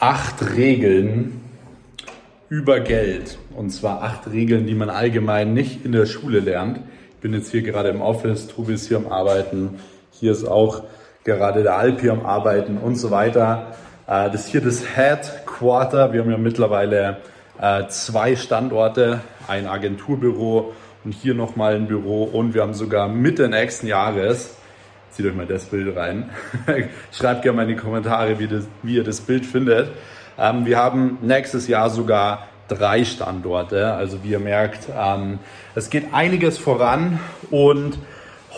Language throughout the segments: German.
acht Regeln über Geld. Und zwar acht Regeln, die man allgemein nicht in der Schule lernt. Ich bin jetzt hier gerade im Office, Tobi ist hier am Arbeiten. Hier ist auch gerade der Alp hier am Arbeiten und so weiter. Äh, das ist hier das Headquarter. Wir haben ja mittlerweile äh, zwei Standorte, ein Agenturbüro und hier nochmal ein Büro. Und wir haben sogar Mitte nächsten Jahres Zieht euch mal das Bild rein. Schreibt gerne mal in die Kommentare, wie, das, wie ihr das Bild findet. Ähm, wir haben nächstes Jahr sogar drei Standorte. Also wie ihr merkt, ähm, es geht einiges voran und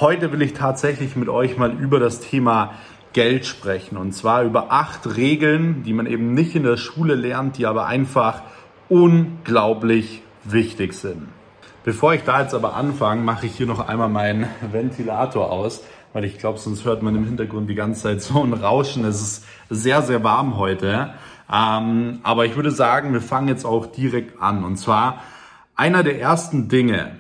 heute will ich tatsächlich mit euch mal über das Thema Geld sprechen. Und zwar über acht Regeln, die man eben nicht in der Schule lernt, die aber einfach unglaublich wichtig sind. Bevor ich da jetzt aber anfange, mache ich hier noch einmal meinen Ventilator aus weil ich glaube, sonst hört man im Hintergrund die ganze Zeit so ein Rauschen. Es ist sehr, sehr warm heute. Ähm, aber ich würde sagen, wir fangen jetzt auch direkt an. Und zwar einer der ersten Dinge,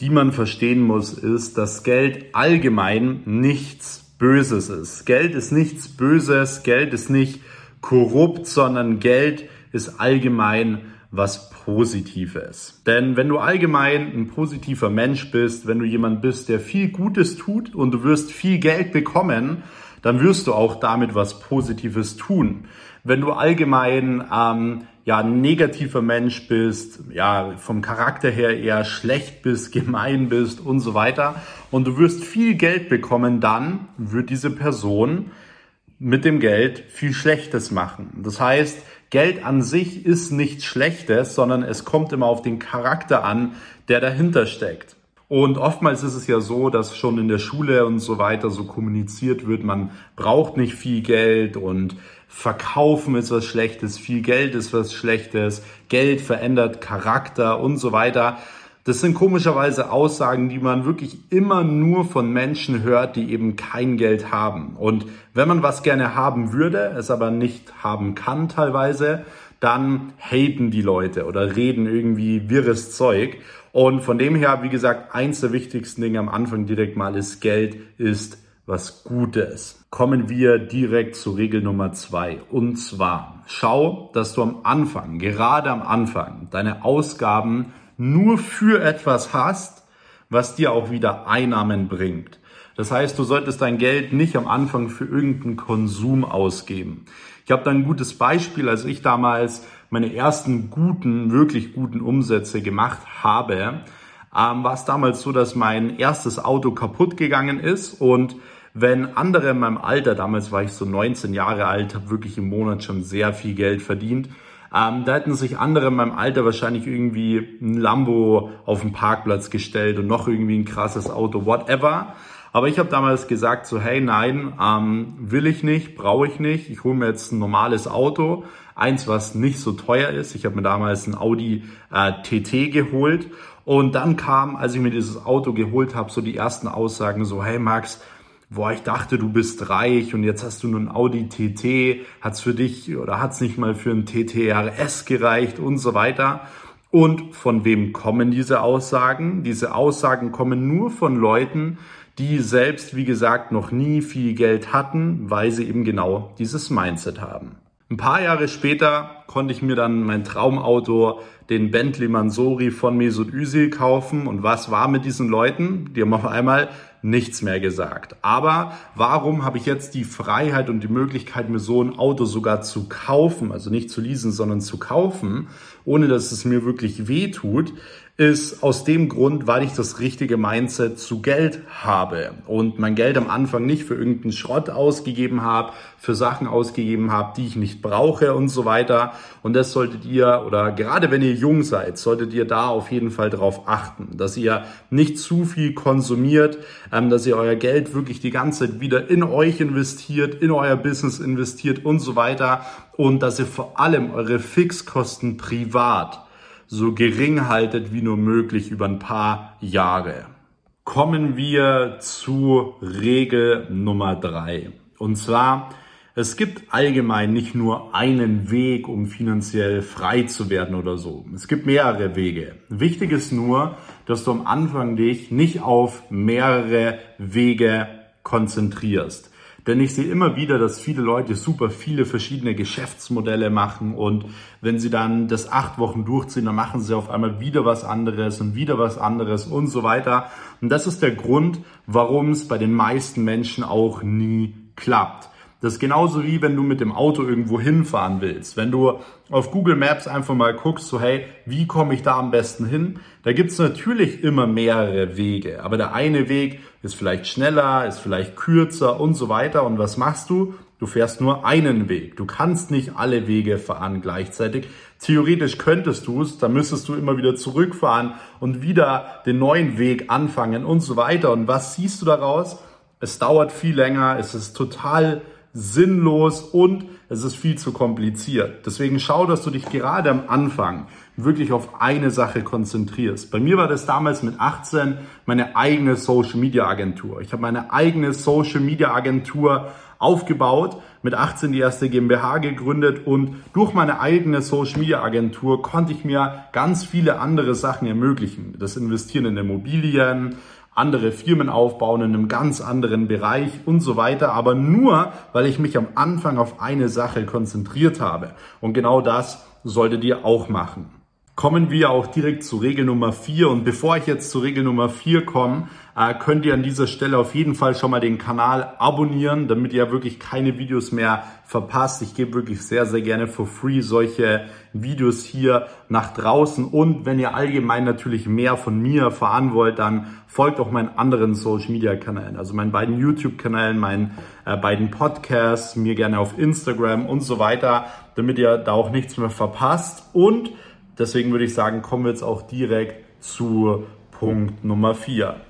die man verstehen muss, ist, dass Geld allgemein nichts Böses ist. Geld ist nichts Böses, Geld ist nicht korrupt, sondern Geld ist allgemein was Positives. Denn wenn du allgemein ein positiver Mensch bist, wenn du jemand bist, der viel Gutes tut und du wirst viel Geld bekommen, dann wirst du auch damit was Positives tun. Wenn du allgemein ähm, ja negativer Mensch bist, ja vom Charakter her eher schlecht bist, gemein bist und so weiter und du wirst viel Geld bekommen, dann wird diese Person mit dem Geld viel Schlechtes machen. Das heißt, Geld an sich ist nichts Schlechtes, sondern es kommt immer auf den Charakter an, der dahinter steckt. Und oftmals ist es ja so, dass schon in der Schule und so weiter so kommuniziert wird, man braucht nicht viel Geld und verkaufen ist was Schlechtes, viel Geld ist was Schlechtes, Geld verändert Charakter und so weiter. Das sind komischerweise Aussagen, die man wirklich immer nur von Menschen hört, die eben kein Geld haben. Und wenn man was gerne haben würde, es aber nicht haben kann teilweise, dann haten die Leute oder reden irgendwie wirres Zeug. Und von dem her, wie gesagt, eins der wichtigsten Dinge am Anfang direkt mal ist, Geld ist was Gutes. Kommen wir direkt zu Regel Nummer zwei. Und zwar, schau, dass du am Anfang, gerade am Anfang, deine Ausgaben nur für etwas hast, was dir auch wieder Einnahmen bringt. Das heißt, du solltest dein Geld nicht am Anfang für irgendeinen Konsum ausgeben. Ich habe da ein gutes Beispiel, als ich damals meine ersten guten, wirklich guten Umsätze gemacht habe, ähm, war es damals so, dass mein erstes Auto kaputt gegangen ist und wenn andere in meinem Alter, damals war ich so 19 Jahre alt, habe wirklich im Monat schon sehr viel Geld verdient, ähm, da hätten sich andere in meinem Alter wahrscheinlich irgendwie ein Lambo auf den Parkplatz gestellt und noch irgendwie ein krasses Auto, whatever. Aber ich habe damals gesagt, so hey, nein, ähm, will ich nicht, brauche ich nicht. Ich hole mir jetzt ein normales Auto, eins, was nicht so teuer ist. Ich habe mir damals ein Audi äh, TT geholt. Und dann kam, als ich mir dieses Auto geholt habe, so die ersten Aussagen so, hey Max, boah, ich dachte, du bist reich und jetzt hast du nur ein Audi TT, hat's für dich oder hat's nicht mal für ein TTRS gereicht und so weiter. Und von wem kommen diese Aussagen? Diese Aussagen kommen nur von Leuten, die selbst, wie gesagt, noch nie viel Geld hatten, weil sie eben genau dieses Mindset haben. Ein paar Jahre später konnte ich mir dann mein Traumauto, den Bentley Mansori von Mesut Özil kaufen. Und was war mit diesen Leuten? Die haben auf einmal nichts mehr gesagt. Aber warum habe ich jetzt die Freiheit und die Möglichkeit, mir so ein Auto sogar zu kaufen, also nicht zu leasen, sondern zu kaufen, ohne dass es mir wirklich weh tut? Ist aus dem Grund, weil ich das richtige Mindset zu Geld habe und mein Geld am Anfang nicht für irgendeinen Schrott ausgegeben habe, für Sachen ausgegeben habe, die ich nicht brauche und so weiter. Und das solltet ihr, oder gerade wenn ihr jung seid, solltet ihr da auf jeden Fall darauf achten, dass ihr nicht zu viel konsumiert, ähm, dass ihr euer Geld wirklich die ganze Zeit wieder in euch investiert, in euer Business investiert und so weiter. Und dass ihr vor allem eure Fixkosten privat so gering haltet wie nur möglich über ein paar Jahre. Kommen wir zu Regel Nummer drei. Und zwar, es gibt allgemein nicht nur einen Weg, um finanziell frei zu werden oder so. Es gibt mehrere Wege. Wichtig ist nur, dass du am Anfang dich nicht auf mehrere Wege konzentrierst. Denn ich sehe immer wieder, dass viele Leute super viele verschiedene Geschäftsmodelle machen und wenn sie dann das acht Wochen durchziehen, dann machen sie auf einmal wieder was anderes und wieder was anderes und so weiter. Und das ist der Grund, warum es bei den meisten Menschen auch nie klappt. Das ist genauso wie wenn du mit dem Auto irgendwo hinfahren willst. Wenn du auf Google Maps einfach mal guckst, so hey, wie komme ich da am besten hin? Da gibt's natürlich immer mehrere Wege. Aber der eine Weg ist vielleicht schneller, ist vielleicht kürzer und so weiter. Und was machst du? Du fährst nur einen Weg. Du kannst nicht alle Wege fahren gleichzeitig. Theoretisch könntest du es, dann müsstest du immer wieder zurückfahren und wieder den neuen Weg anfangen und so weiter. Und was siehst du daraus? Es dauert viel länger, es ist total sinnlos und es ist viel zu kompliziert. Deswegen schau, dass du dich gerade am Anfang wirklich auf eine Sache konzentrierst. Bei mir war das damals mit 18 meine eigene Social Media Agentur. Ich habe meine eigene Social Media Agentur aufgebaut, mit 18 die erste GmbH gegründet und durch meine eigene Social Media Agentur konnte ich mir ganz viele andere Sachen ermöglichen. Das Investieren in Immobilien, andere Firmen aufbauen in einem ganz anderen Bereich und so weiter, aber nur, weil ich mich am Anfang auf eine Sache konzentriert habe. Und genau das solltet ihr auch machen. Kommen wir auch direkt zu Regel Nummer 4 und bevor ich jetzt zu Regel Nummer 4 komme, äh, könnt ihr an dieser Stelle auf jeden Fall schon mal den Kanal abonnieren, damit ihr wirklich keine Videos mehr verpasst. Ich gebe wirklich sehr, sehr gerne for free solche Videos hier nach draußen und wenn ihr allgemein natürlich mehr von mir erfahren wollt, dann folgt auch meinen anderen Social Media Kanälen, also meinen beiden YouTube Kanälen, meinen äh, beiden Podcasts, mir gerne auf Instagram und so weiter, damit ihr da auch nichts mehr verpasst und Deswegen würde ich sagen, kommen wir jetzt auch direkt zu Punkt Nummer 4.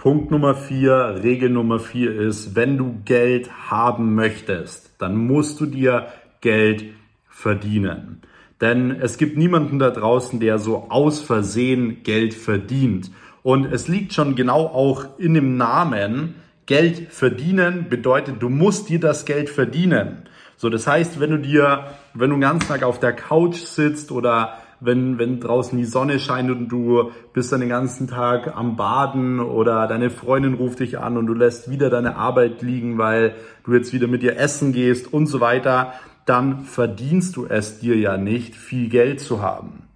Punkt Nummer 4, Regel Nummer 4 ist, wenn du Geld haben möchtest, dann musst du dir Geld verdienen. Denn es gibt niemanden da draußen, der so aus Versehen Geld verdient. Und es liegt schon genau auch in dem Namen, Geld verdienen bedeutet, du musst dir das Geld verdienen. So, das heißt, wenn du dir, wenn du den ganzen Tag auf der Couch sitzt oder wenn, wenn draußen die Sonne scheint und du bist dann den ganzen Tag am Baden oder deine Freundin ruft dich an und du lässt wieder deine Arbeit liegen, weil du jetzt wieder mit ihr essen gehst und so weiter, dann verdienst du es dir ja nicht, viel Geld zu haben.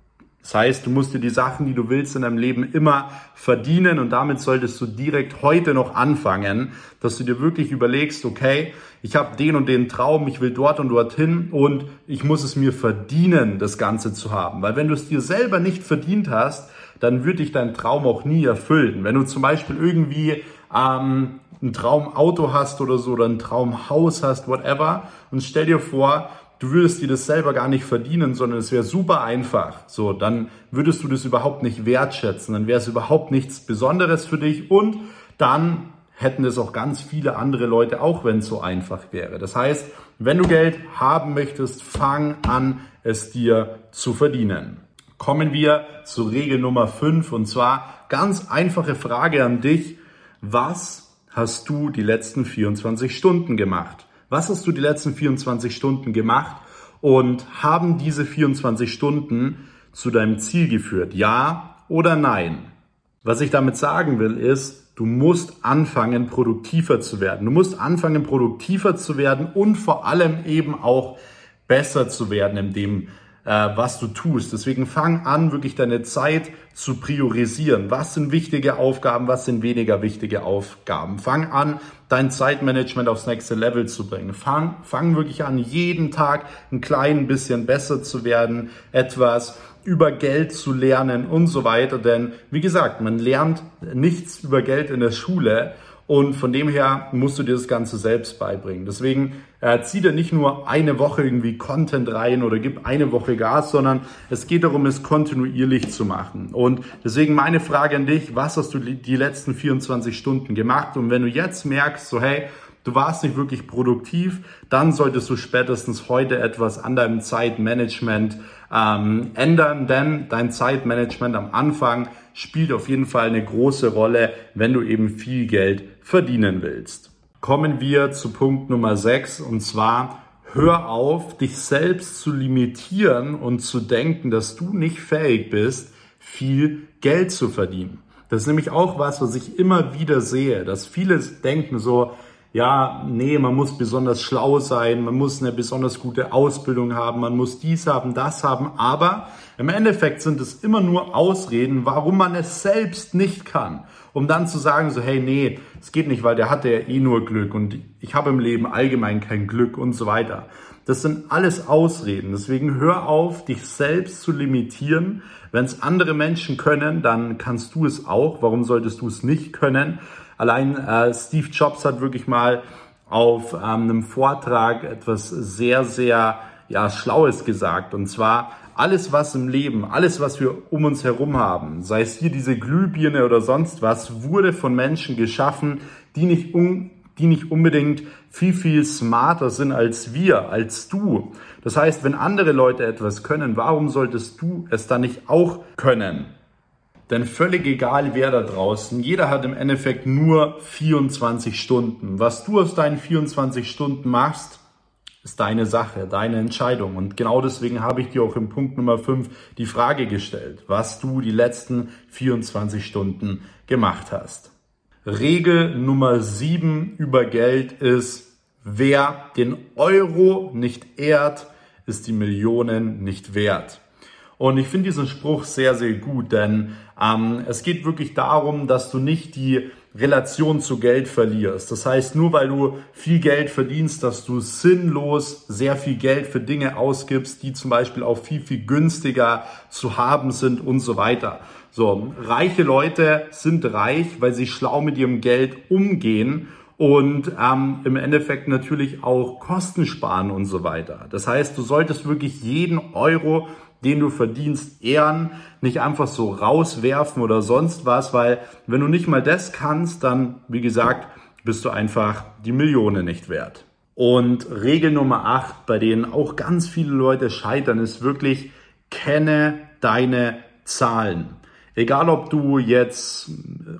Das heißt, du musst dir die Sachen, die du willst in deinem Leben immer verdienen und damit solltest du direkt heute noch anfangen, dass du dir wirklich überlegst, okay, ich habe den und den Traum, ich will dort und dorthin und ich muss es mir verdienen, das Ganze zu haben. Weil wenn du es dir selber nicht verdient hast, dann wird dich dein Traum auch nie erfüllen. Wenn du zum Beispiel irgendwie ähm, ein Traumauto hast oder so oder ein Traumhaus hast, whatever, und stell dir vor, du würdest dir das selber gar nicht verdienen, sondern es wäre super einfach. So, dann würdest du das überhaupt nicht wertschätzen, dann wäre es überhaupt nichts Besonderes für dich und dann hätten es auch ganz viele andere Leute auch, wenn es so einfach wäre. Das heißt, wenn du Geld haben möchtest, fang an, es dir zu verdienen. Kommen wir zur Regel Nummer 5 und zwar ganz einfache Frage an dich. Was hast du die letzten 24 Stunden gemacht? Was hast du die letzten 24 Stunden gemacht und haben diese 24 Stunden zu deinem Ziel geführt? Ja oder nein? Was ich damit sagen will, ist, du musst anfangen, produktiver zu werden. Du musst anfangen, produktiver zu werden und vor allem eben auch besser zu werden in dem, was du tust. Deswegen fang an, wirklich deine Zeit zu priorisieren. Was sind wichtige Aufgaben, was sind weniger wichtige Aufgaben? Fang an, dein Zeitmanagement aufs nächste Level zu bringen. Fang, fang wirklich an, jeden Tag ein klein bisschen besser zu werden, etwas über Geld zu lernen und so weiter. Denn wie gesagt, man lernt nichts über Geld in der Schule und von dem her musst du dir das Ganze selbst beibringen. Deswegen äh, zieh dir nicht nur eine Woche irgendwie Content rein oder gib eine Woche Gas, sondern es geht darum, es kontinuierlich zu machen. Und deswegen meine Frage an dich, was hast du die letzten 24 Stunden gemacht? Und wenn du jetzt merkst, so hey, du warst nicht wirklich produktiv, dann solltest du spätestens heute etwas an deinem Zeitmanagement ähm, ändern, denn dein Zeitmanagement am Anfang spielt auf jeden Fall eine große Rolle, wenn du eben viel Geld verdienen willst. Kommen wir zu Punkt Nummer 6 und zwar hör auf, dich selbst zu limitieren und zu denken, dass du nicht fähig bist, viel Geld zu verdienen. Das ist nämlich auch was, was ich immer wieder sehe, dass viele denken so, ja, nee, man muss besonders schlau sein, man muss eine besonders gute Ausbildung haben, man muss dies haben, das haben, aber im Endeffekt sind es immer nur Ausreden, warum man es selbst nicht kann. Um dann zu sagen, so, hey, nee, es geht nicht, weil der hatte ja eh nur Glück und ich habe im Leben allgemein kein Glück und so weiter. Das sind alles Ausreden. Deswegen hör auf, dich selbst zu limitieren. Wenn es andere Menschen können, dann kannst du es auch. Warum solltest du es nicht können? Allein äh, Steve Jobs hat wirklich mal auf ähm, einem Vortrag etwas sehr, sehr ja, Schlaues gesagt. Und zwar, alles was im Leben, alles was wir um uns herum haben, sei es hier diese Glühbirne oder sonst was, wurde von Menschen geschaffen, die nicht, un die nicht unbedingt viel, viel smarter sind als wir, als du. Das heißt, wenn andere Leute etwas können, warum solltest du es dann nicht auch können? Denn völlig egal, wer da draußen, jeder hat im Endeffekt nur 24 Stunden. Was du aus deinen 24 Stunden machst, ist deine Sache, deine Entscheidung. Und genau deswegen habe ich dir auch im Punkt Nummer 5 die Frage gestellt, was du die letzten 24 Stunden gemacht hast. Regel Nummer 7 über Geld ist, wer den Euro nicht ehrt, ist die Millionen nicht wert. Und ich finde diesen Spruch sehr, sehr gut, denn ähm, es geht wirklich darum, dass du nicht die Relation zu Geld verlierst. Das heißt, nur weil du viel Geld verdienst, dass du sinnlos sehr viel Geld für Dinge ausgibst, die zum Beispiel auch viel, viel günstiger zu haben sind und so weiter. So, reiche Leute sind reich, weil sie schlau mit ihrem Geld umgehen und ähm, im Endeffekt natürlich auch Kosten sparen und so weiter. Das heißt, du solltest wirklich jeden Euro den du verdienst, ehren, nicht einfach so rauswerfen oder sonst was, weil wenn du nicht mal das kannst, dann, wie gesagt, bist du einfach die Millionen nicht wert. Und Regel Nummer 8, bei denen auch ganz viele Leute scheitern, ist wirklich, kenne deine Zahlen. Egal, ob du jetzt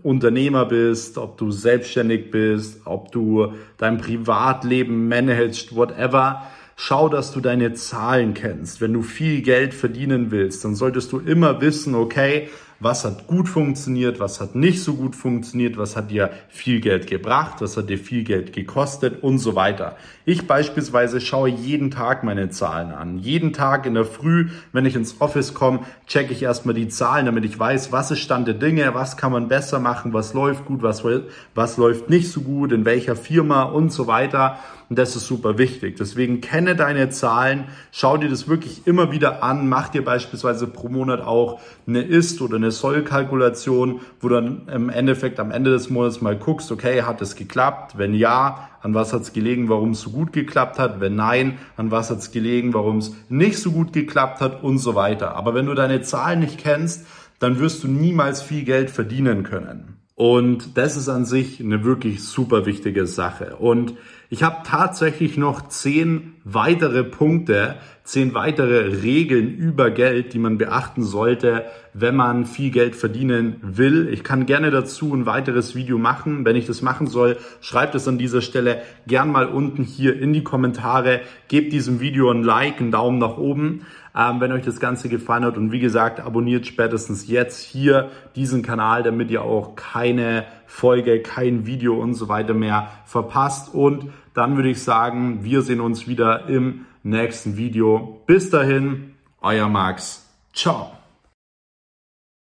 Unternehmer bist, ob du selbstständig bist, ob du dein Privatleben managst, whatever, Schau, dass du deine Zahlen kennst. Wenn du viel Geld verdienen willst, dann solltest du immer wissen, okay, was hat gut funktioniert, was hat nicht so gut funktioniert, was hat dir viel Geld gebracht, was hat dir viel Geld gekostet und so weiter. Ich beispielsweise schaue jeden Tag meine Zahlen an. Jeden Tag in der Früh, wenn ich ins Office komme, checke ich erstmal die Zahlen, damit ich weiß, was ist Stand der Dinge, was kann man besser machen, was läuft gut, was, was läuft nicht so gut, in welcher Firma und so weiter. Und das ist super wichtig. Deswegen kenne deine Zahlen, schau dir das wirklich immer wieder an, mach dir beispielsweise pro Monat auch eine Ist- oder eine Soll-Kalkulation, wo dann im Endeffekt am Ende des Monats mal guckst, okay, hat es geklappt? Wenn ja, an was hat es gelegen, warum es so gut geklappt hat? Wenn nein, an was hat es gelegen, warum es nicht so gut geklappt hat und so weiter. Aber wenn du deine Zahlen nicht kennst, dann wirst du niemals viel Geld verdienen können. Und das ist an sich eine wirklich super wichtige Sache. Und ich habe tatsächlich noch zehn weitere Punkte, zehn weitere Regeln über Geld, die man beachten sollte, wenn man viel Geld verdienen will. Ich kann gerne dazu ein weiteres Video machen. Wenn ich das machen soll, schreibt es an dieser Stelle gern mal unten hier in die Kommentare. Gebt diesem Video ein Like, einen Daumen nach oben ähm, wenn euch das Ganze gefallen hat. Und wie gesagt, abonniert spätestens jetzt hier diesen Kanal, damit ihr auch keine Folge, kein Video und so weiter mehr verpasst. Und dann würde ich sagen, wir sehen uns wieder im nächsten Video. Bis dahin, euer Max. Ciao.